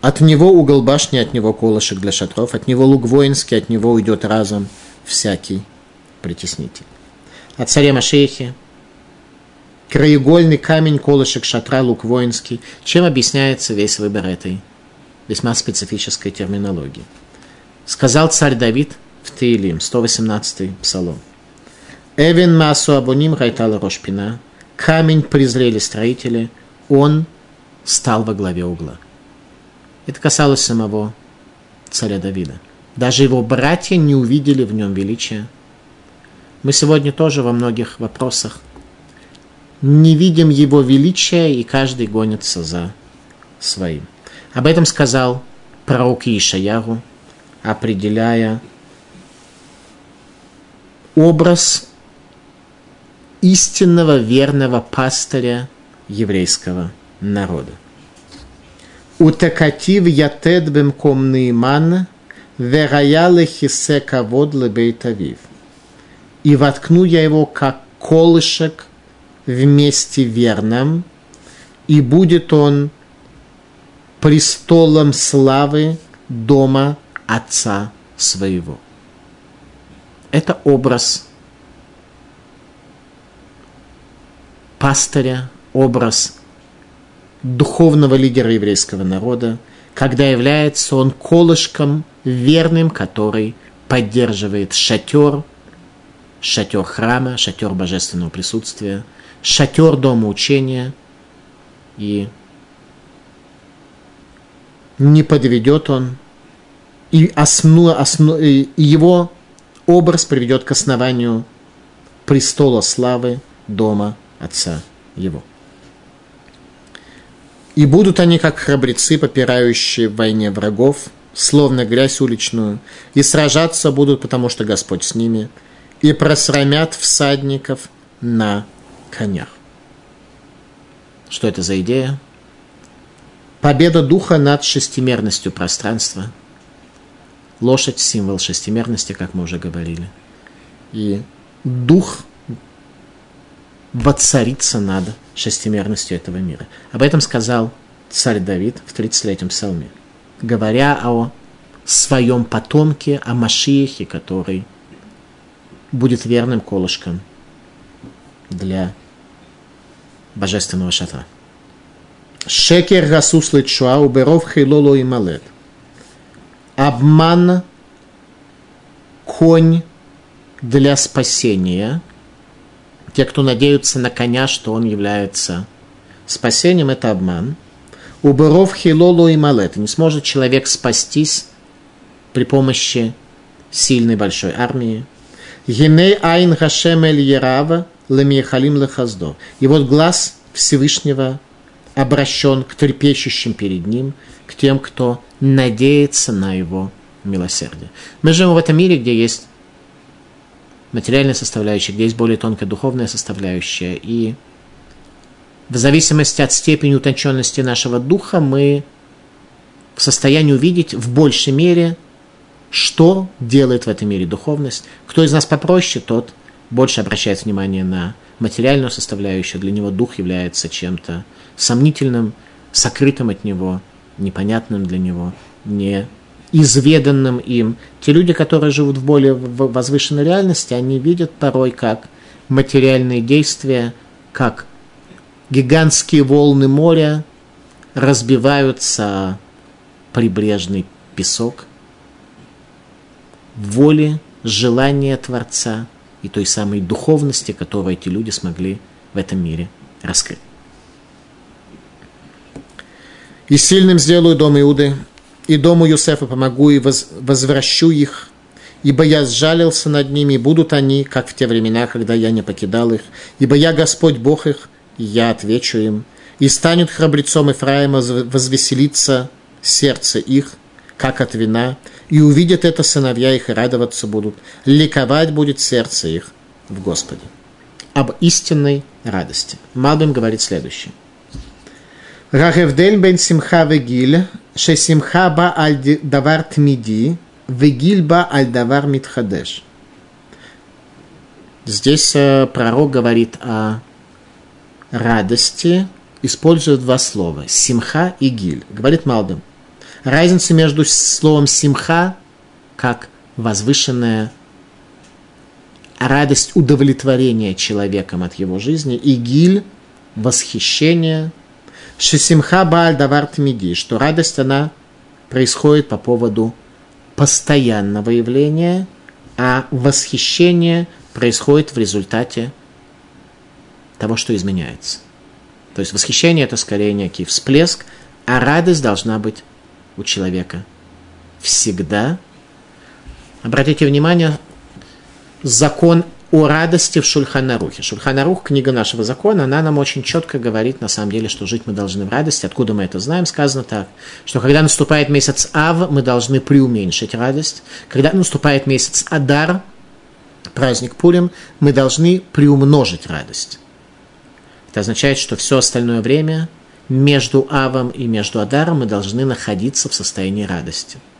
От него угол башни, от него колышек для шатров, от него лук воинский, от него уйдет разом всякий притеснитель. От царя Машехи краеугольный камень, колышек шатра, лук воинский. Чем объясняется весь выбор этой весьма специфической терминологии? Сказал царь Давид в Теилим, 118-й псалом. Эвен масу абоним райтала рошпина. Камень презрели строители, он стал во главе угла. Это касалось самого царя Давида. Даже его братья не увидели в нем величия. Мы сегодня тоже во многих вопросах не видим его величия, и каждый гонится за своим. Об этом сказал пророк Ишаяру, определяя образ истинного верного пастыря еврейского народа. Утекатив ятед бемком нейман, верая лехисе кавод лебейтавив. И воткну я его, как колышек, вместе верном, и будет он престолом славы дома отца своего. Это образ пастыря, образ духовного лидера еврейского народа, когда является он колышком верным, который поддерживает шатер, шатер храма, шатер божественного присутствия, шатер дома учения, и не подведет он, и, основ, основ, и его образ приведет к основанию престола славы дома Отца его. И будут они, как храбрецы, попирающие в войне врагов, словно грязь уличную, и сражаться будут, потому что Господь с ними, и просрамят всадников на конях. Что это за идея? Победа духа над шестимерностью пространства. Лошадь – символ шестимерности, как мы уже говорили. И дух воцарится над шестимерностью этого мира. Об этом сказал царь Давид в 33-м псалме, говоря о своем потомке, о Машиехе, который будет верным колышком для божественного шатра. Шекер гасус лечуа уберов хейлоло и малет. Обман конь для спасения. Те, кто надеются на коня, что он является спасением, это обман. Уберов хилолу и малет. Не сможет человек спастись при помощи сильной большой армии. Геней айн хашем эль ерава лемехалим лехаздо. И вот глаз Всевышнего обращен к трепещущим перед ним, к тем, кто надеется на его милосердие. Мы живем в этом мире, где есть материальная составляющая, где есть более тонкая духовная составляющая. И в зависимости от степени утонченности нашего духа мы в состоянии увидеть в большей мере, что делает в этом мире духовность. Кто из нас попроще, тот больше обращает внимание на материальную составляющую. Для него дух является чем-то сомнительным, сокрытым от него, непонятным для него, не изведанным им. Те люди, которые живут в более возвышенной реальности, они видят порой, как материальные действия, как гигантские волны моря разбиваются прибрежный песок, воли, желания Творца и той самой духовности, которую эти люди смогли в этом мире раскрыть. «И сильным сделаю дом Иуды, и дому Юсефа помогу и воз, возвращу их, ибо я сжалился над ними, и будут они, как в те времена, когда я не покидал их, ибо я Господь Бог их, и я отвечу им, и станет храбрецом Ефраима возвеселиться сердце их, как от вина, и увидят это сыновья их и радоваться будут, ликовать будет сердце их в Господе. Об истинной радости. Малбим говорит следующее. Рахевдель бен Симха вегиль, Шесимхаба аль давар тмиди, вегильба аль давар митхадеш. Здесь э, пророк говорит о радости, используя два слова – симха и гиль. Говорит Малдым, разница между словом симха, как возвышенная радость удовлетворения человеком от его жизни, и гиль – восхищение – Шесимха Бааль Давар Тмиди, что радость, она происходит по поводу постоянного явления, а восхищение происходит в результате того, что изменяется. То есть восхищение – это скорее некий всплеск, а радость должна быть у человека всегда. Обратите внимание, закон о радости в Шульханарухе. Шульханарух, книга нашего закона, она нам очень четко говорит, на самом деле, что жить мы должны в радости. Откуда мы это знаем? Сказано так, что когда наступает месяц Ав, мы должны преуменьшить радость. Когда наступает месяц Адар, праздник Пурим, мы должны приумножить радость. Это означает, что все остальное время между Авом и между Адаром мы должны находиться в состоянии радости –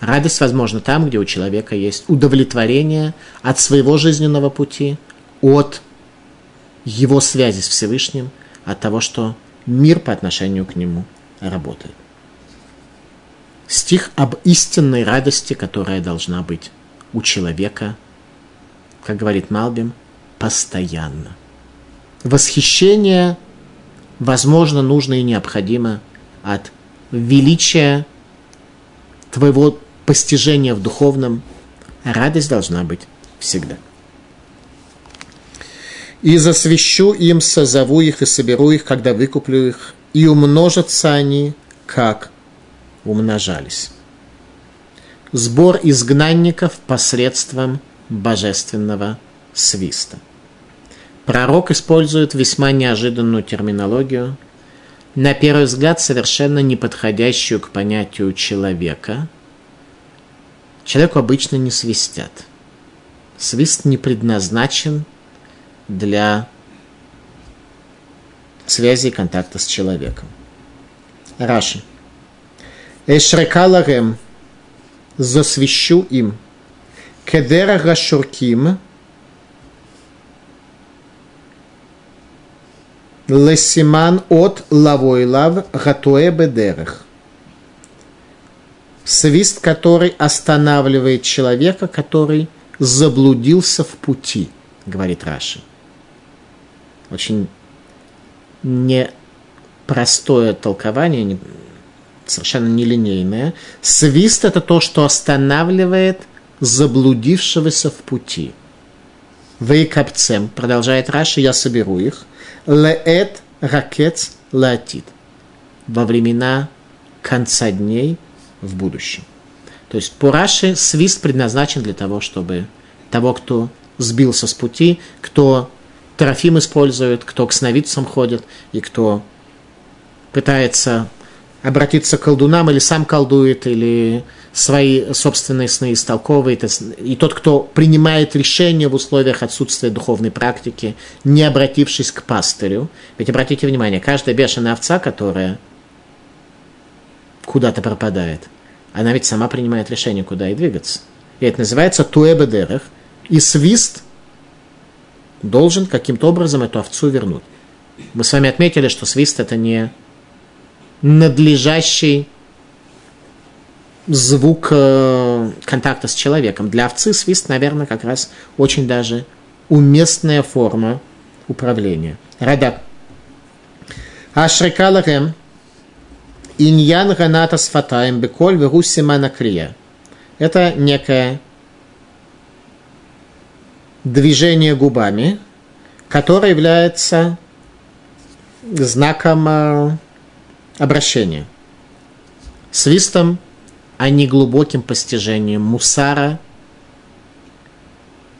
Радость возможна там, где у человека есть удовлетворение от своего жизненного пути, от его связи с Всевышним, от того, что мир по отношению к нему работает. Стих об истинной радости, которая должна быть у человека, как говорит Малбим, постоянно. Восхищение, возможно, нужно и необходимо от величия твоего постижения в духовном, радость должна быть всегда. «И засвящу им, созову их и соберу их, когда выкуплю их, и умножатся они, как умножались». Сбор изгнанников посредством божественного свиста. Пророк использует весьма неожиданную терминологию, на первый взгляд совершенно не подходящую к понятию человека – Человеку обычно не свистят. Свист не предназначен для связи и контакта с человеком. Раши. Эшрекаларем засвящу им. Кедера гашурким лесиман от лавойлав гатуэ бедерах свист, который останавливает человека, который заблудился в пути, говорит Раши. очень непростое толкование, совершенно нелинейное. Свист – это то, что останавливает заблудившегося в пути. Вейкапцем, продолжает Раши, я соберу их. Леэт ракец латит. Во времена конца дней в будущем. То есть по Раши свист предназначен для того, чтобы того, кто сбился с пути, кто трофим использует, кто к сновидцам ходит и кто пытается обратиться к колдунам или сам колдует, или свои собственные сны истолковывает. И тот, кто принимает решение в условиях отсутствия духовной практики, не обратившись к пастырю. Ведь обратите внимание, каждая бешеная овца, которая куда-то пропадает, она ведь сама принимает решение, куда и двигаться. И это называется туэбедерах. И свист должен каким-то образом эту овцу вернуть. Мы с вами отметили, что свист это не надлежащий звук э, контакта с человеком. Для овцы свист, наверное, как раз очень даже уместная форма управления. Радак. Ашрикаларем иньян ганата сфатаем беколь верусима накрия. Это некое движение губами, которое является знаком э, обращения. Свистом, а не глубоким постижением мусара,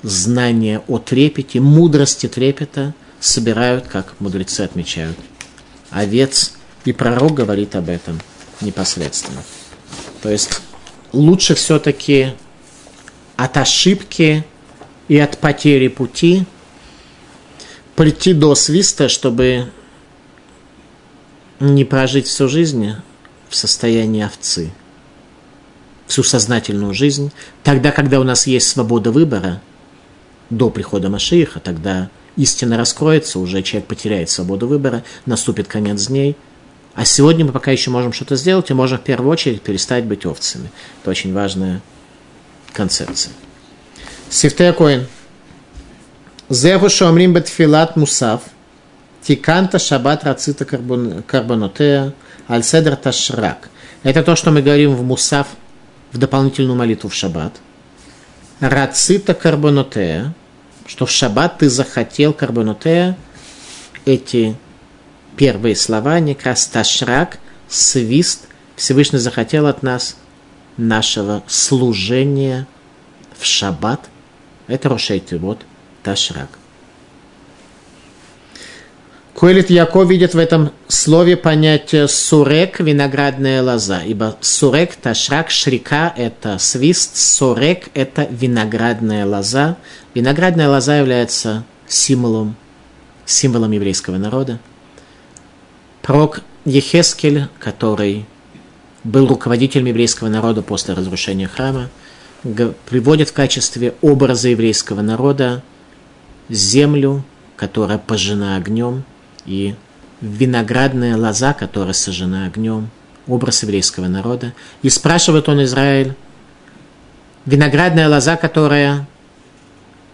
знания о трепете, мудрости трепета собирают, как мудрецы отмечают, овец, и пророк говорит об этом непосредственно. То есть лучше все-таки от ошибки и от потери пути прийти до свиста, чтобы не прожить всю жизнь в состоянии овцы, всю сознательную жизнь, тогда, когда у нас есть свобода выбора, до прихода Машииха, тогда истина раскроется, уже человек потеряет свободу выбора, наступит конец дней. А сегодня мы пока еще можем что-то сделать, и можем в первую очередь перестать быть овцами. Это очень важная концепция. Сифтея Коин. Зеху шомрим бетфилат мусав – Тиканта шаббат рацита карбонотея аль-седр ташрак. Это то, что мы говорим в мусав, в дополнительную молитву в шаббат. Рацита карбонотея, что в шаббат ты захотел карбонотея, эти первые слова, некрас ташрак, свист, Всевышний захотел от нас нашего служения в шаббат. Это Рошейты, вот Ташрак. Куэлит Яков видит в этом слове понятие сурек, виноградная лоза. Ибо сурек, ташрак, шрика – это свист, сурек – это виноградная лоза. Виноградная лоза является символом, символом еврейского народа. Пророк Ехескель, который был руководителем еврейского народа после разрушения храма, приводит в качестве образа еврейского народа землю, которая пожжена огнем – и виноградная лоза, которая сожжена огнем, образ еврейского народа. И спрашивает он Израиль, виноградная лоза, которая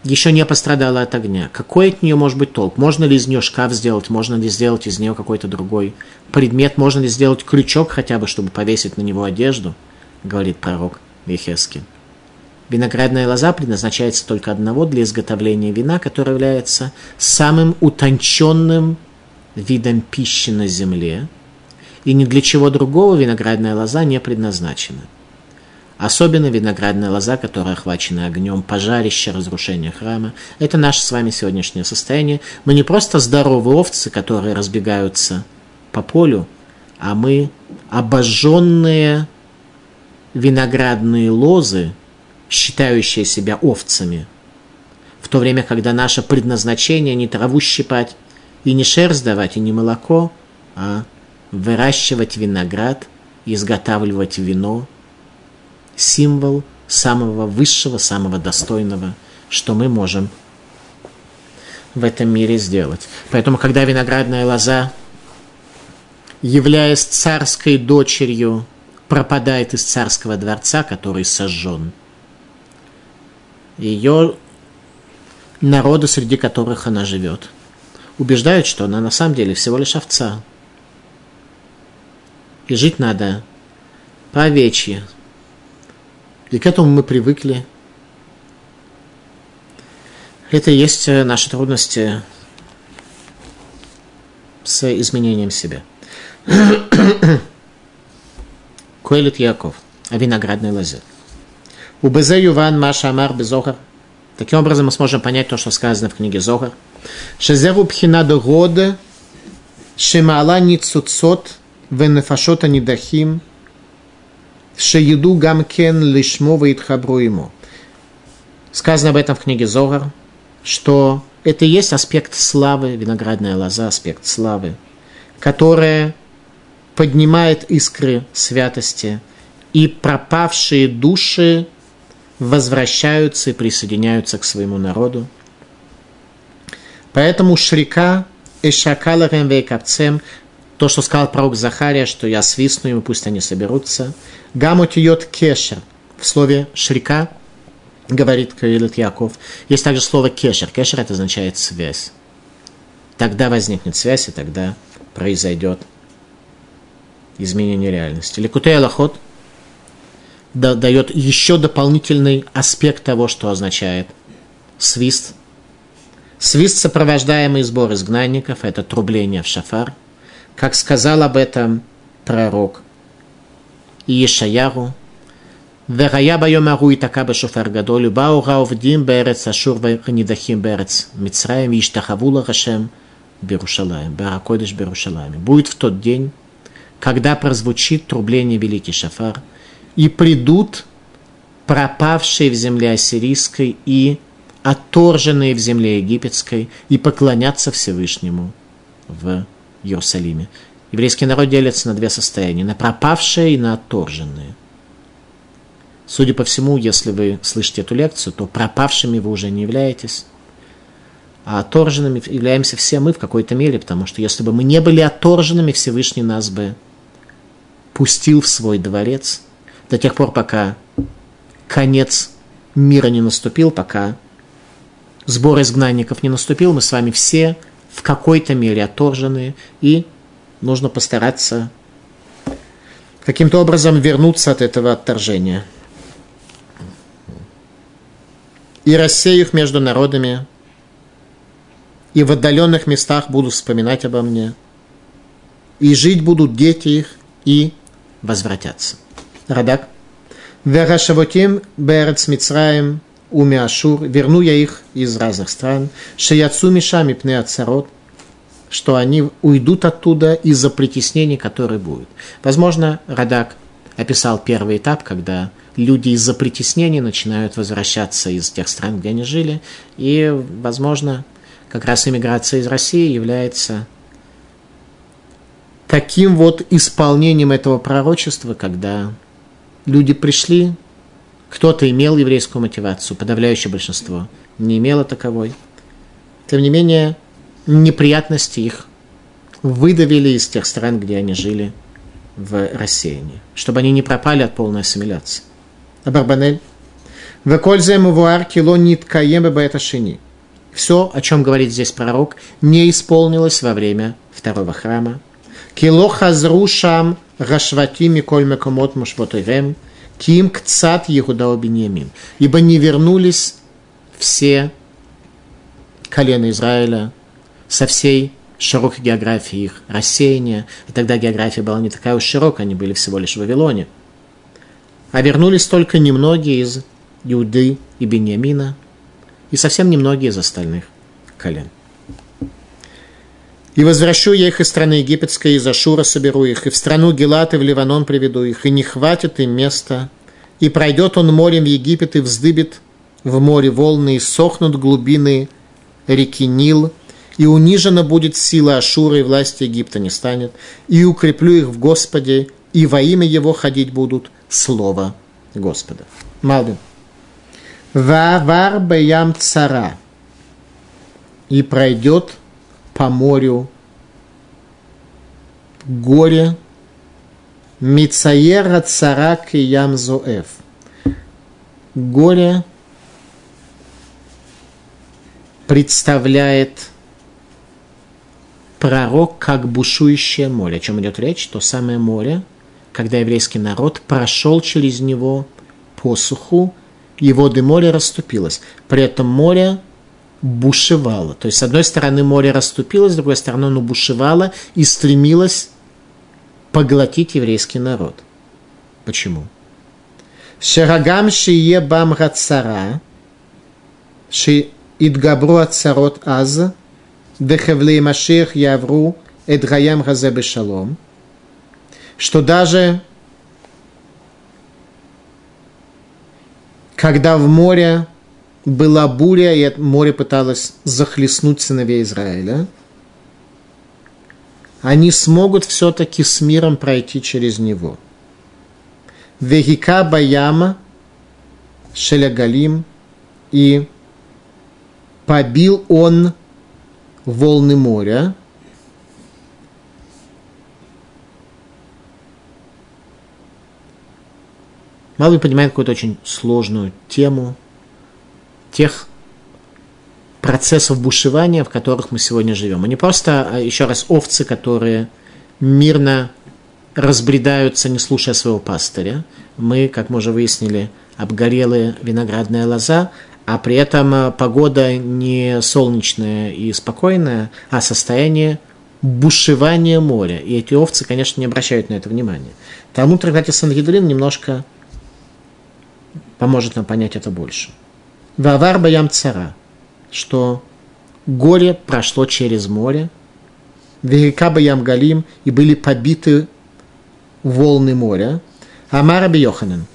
еще не пострадала от огня. Какой от нее может быть толк? Можно ли из нее шкаф сделать? Можно ли сделать из нее какой-то другой предмет? Можно ли сделать крючок хотя бы, чтобы повесить на него одежду? Говорит пророк Вехески. Виноградная лоза предназначается только одного для изготовления вина, которое является самым утонченным видом пищи на земле, и ни для чего другого виноградная лоза не предназначена. Особенно виноградная лоза, которая охвачена огнем, пожарище, разрушение храма. Это наше с вами сегодняшнее состояние. Мы не просто здоровые овцы, которые разбегаются по полю, а мы обожженные виноградные лозы, считающие себя овцами, в то время, когда наше предназначение не траву щипать, и не шерсть давать, и не молоко, а выращивать виноград, изготавливать вино, символ самого высшего, самого достойного, что мы можем в этом мире сделать. Поэтому, когда виноградная лоза, являясь царской дочерью, пропадает из царского дворца, который сожжен, ее народы, среди которых она живет – убеждают, что она на самом деле всего лишь овца. И жить надо по овечьи. И к этому мы привыкли. Это и есть э, наши трудности с изменением себя. (coughs) Коэлит Яков о виноградной лозе. У Безе Юван Маша Амар Безохар. Таким образом мы сможем понять то, что сказано в книге Зохар. Шезеру пхинадо года шемала ницуцот венефашота нидахим шееду гамкен лишмо вейтхабру ему. Сказано об этом в книге Зогар, что это и есть аспект славы, виноградная лоза, аспект славы, которая поднимает искры святости, и пропавшие души возвращаются и присоединяются к своему народу. Поэтому Шрика Эшакаларем Вейкапцем, то, что сказал пророк Захария, что я свистну им, пусть они соберутся. Гамутиот Кешер. В слове Шрика говорит Каилит Яков. Есть также слово кешер. Кешер это означает связь. Тогда возникнет связь, и тогда произойдет изменение реальности. Ликутей Аллахот дает еще дополнительный аспект того, что означает свист. Свист, сопровождаемый сбор изгнанников, это трубление в шафар как сказал об этом пророк Иешаяру, «Верая байом ару и така бешофар гадолю, бау раовдим берец ашур ванидахим берец Мицраем и иштахавула рашем Берушалаем, баракодыш Берушалаем». Будет в тот день, когда прозвучит трубление великий шафар, и придут пропавшие в земле ассирийской и оторженные в земле египетской, и поклонятся Всевышнему в Иерусалиме. Еврейский народ делится на две состояния, на пропавшие и на отторженные – Судя по всему, если вы слышите эту лекцию, то пропавшими вы уже не являетесь, а отторженными являемся все мы в какой-то мере, потому что если бы мы не были отторженными, Всевышний нас бы пустил в свой дворец до тех пор, пока конец мира не наступил, пока сбор изгнанников не наступил, мы с вами все в какой-то мере отторженные, и нужно постараться каким-то образом вернуться от этого отторжения – и рассею их между народами, и в отдаленных местах буду вспоминать обо мне, и жить будут дети их, и возвратятся. Радак. Верашавотим берец Мицраем уми Ашур, верну я их из разных стран, шаяцу мишами пне царот, что они уйдут оттуда из-за притеснений, которые будут. Возможно, Радак описал первый этап, когда люди из-за притеснений начинают возвращаться из тех стран, где они жили, и, возможно, как раз иммиграция из России является таким вот исполнением этого пророчества, когда люди пришли, кто-то имел еврейскую мотивацию, подавляющее большинство не имело таковой. Тем не менее, неприятности их выдавили из тех стран, где они жили в рассеянии, чтобы они не пропали от полной ассимиляции. Абарбанель. Векользе мувуар кило ниткаем шини. Все, о чем говорит здесь пророк, не исполнилось во время второго храма. Кило хазру шам рашвати миколь мекомот мушвотырем, ким кцат Егуда Беньямин. Ибо не вернулись все колена Израиля со всей широкой географии их рассеяния. И тогда география была не такая уж широкая, они были всего лишь в Вавилоне – а вернулись только немногие из Иуды и Беньямина, и совсем немногие из остальных колен. И возвращу я их из страны египетской, из Ашура соберу их, и в страну Гелат и в Ливанон приведу их, и не хватит им места. И пройдет он морем в Египет и вздыбит в море волны, и сохнут глубины реки Нил, и унижена будет сила Ашура, и власти Египта не станет, и укреплю их в Господе, и во имя Его ходить будут, Слово Господа. Малдин. Вавар беям цара. И пройдет по морю горе Мицаера царак и ям зоэф. Горе представляет пророк как бушующее море. О чем идет речь? То самое море, когда еврейский народ прошел через него по суху, и воды моря расступилось. При этом море бушевало. То есть, с одной стороны, море расступилось, с другой стороны, оно бушевало и стремилось поглотить еврейский народ. Почему? Шерагам шие бам рацара, ши идгабру ацарот аз, дехевлей машех явру эдгаям газе бешалом, что даже когда в море была буря, и море пыталось захлестнуть сыновей Израиля, они смогут все-таки с миром пройти через него. Вегика Баяма Шелягалим и побил он волны моря, Малый понимает какую-то очень сложную тему тех процессов бушевания, в которых мы сегодня живем. Не просто, а еще раз, овцы, которые мирно разбредаются, не слушая своего пастыря. Мы, как мы уже выяснили, обгорелая виноградная лоза, а при этом а, погода не солнечная и спокойная, а состояние бушевания моря. И эти овцы, конечно, не обращают на это внимания. Талмуд трактате Сангидрин немножко поможет нам понять это больше. Вавар Баям Цара, что горе прошло через море, Вегека Баям Галим, и были побиты волны моря. Амара Йоханан,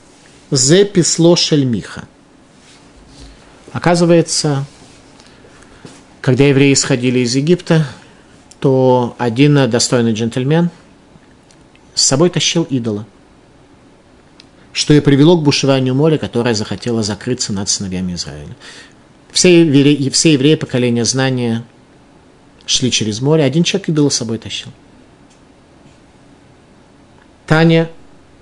Зе писло шельмиха. Оказывается, когда евреи исходили из Египта, то один достойный джентльмен с собой тащил идола – что и привело к бушеванию моря, которое захотело закрыться над сыновьями Израиля. Все евреи, все евреи поколения знания шли через море, один человек идола с собой тащил. Таня,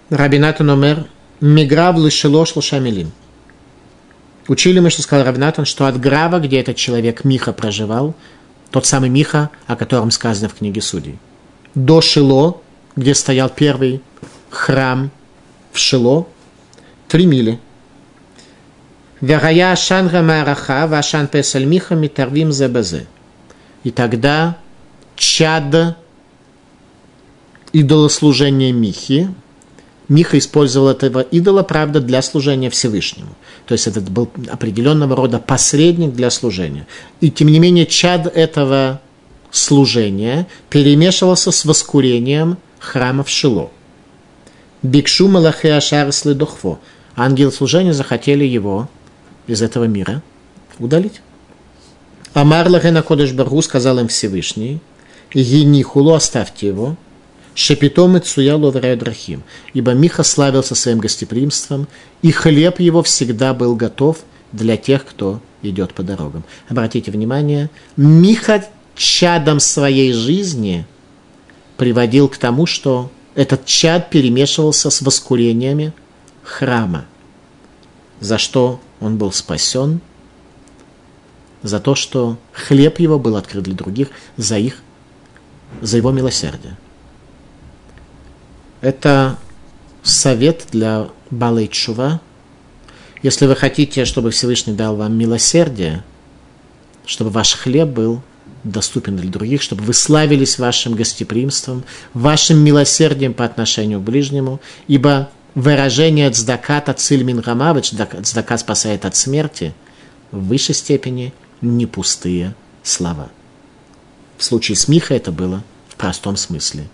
Рабинатан Номер, Миграв лишелош лошамилим. Учили мы, что сказал Равнатан, что от Грава, где этот человек Миха проживал, тот самый Миха, о котором сказано в книге Судей, до Шило, где стоял первый храм Шило три мили. Вегая Шанга Мараха, Вашан Песальмиха, Митарвим Зебазе. И тогда чад идолослужения Михи, Миха использовал этого идола, правда, для служения Всевышнему. То есть это был определенного рода посредник для служения. И тем не менее чад этого служения перемешивался с воскурением храма в Шило. Бикшу Малахе Ашар Следохво. Ангелы служения захотели его из этого мира удалить. Амар Лахена Кодыш Баргу сказал им Всевышний, Гинихулу оставьте его, Шепитом и Цуялу Драхим, ибо Миха славился своим гостеприимством, и хлеб его всегда был готов для тех, кто идет по дорогам. Обратите внимание, Миха чадом своей жизни приводил к тому, что этот чад перемешивался с воскурениями храма, за что он был спасен, за то, что хлеб его был открыт для других, за их, за его милосердие. Это совет для Балайчува. Если вы хотите, чтобы Всевышний дал вам милосердие, чтобы ваш хлеб был доступен для других, чтобы вы славились вашим гостеприимством, вашим милосердием по отношению к ближнему, ибо выражение «цдакат ациль мин рамавыч» «цдака спасает от смерти» в высшей степени не пустые слова. В случае с Михой это было в простом смысле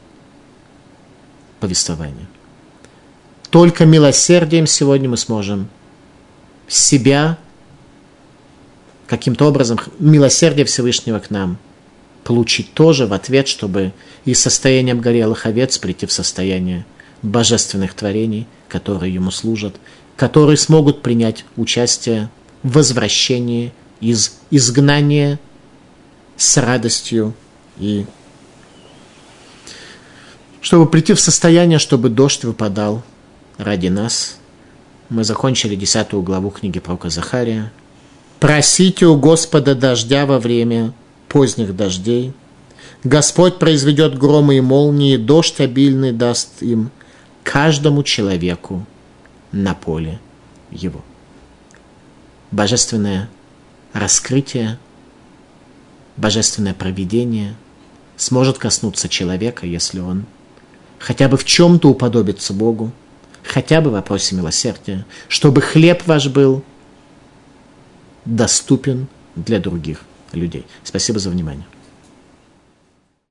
повествования. Только милосердием сегодня мы сможем себя каким-то образом милосердие Всевышнего к нам получить тоже в ответ, чтобы из состояния обгорелых овец прийти в состояние божественных творений, которые ему служат, которые смогут принять участие в возвращении из изгнания с радостью и чтобы прийти в состояние, чтобы дождь выпадал ради нас. Мы закончили десятую главу книги пророка Захария – Просите у Господа дождя во время поздних дождей, Господь произведет громы и молнии, дождь обильный даст им, каждому человеку на поле его. Божественное раскрытие, божественное провидение сможет коснуться человека, если он хотя бы в чем-то уподобится Богу, хотя бы в вопросе милосердия, чтобы хлеб ваш был доступен для других людей. Спасибо за внимание.